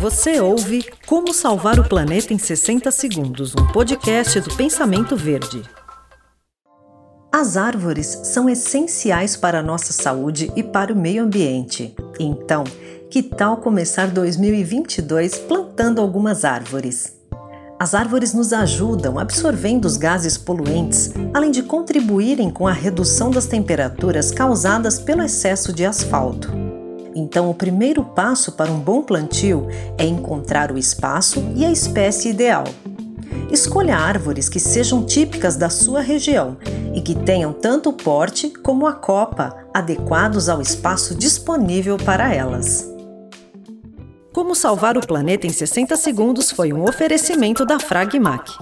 Você ouve Como Salvar o Planeta em 60 Segundos, um podcast do Pensamento Verde. As árvores são essenciais para a nossa saúde e para o meio ambiente. Então, que tal começar 2022 plantando algumas árvores? As árvores nos ajudam absorvendo os gases poluentes, além de contribuírem com a redução das temperaturas causadas pelo excesso de asfalto. Então, o primeiro passo para um bom plantio é encontrar o espaço e a espécie ideal. Escolha árvores que sejam típicas da sua região e que tenham tanto o porte como a copa adequados ao espaço disponível para elas. Como salvar o planeta em 60 segundos foi um oferecimento da Fragmac.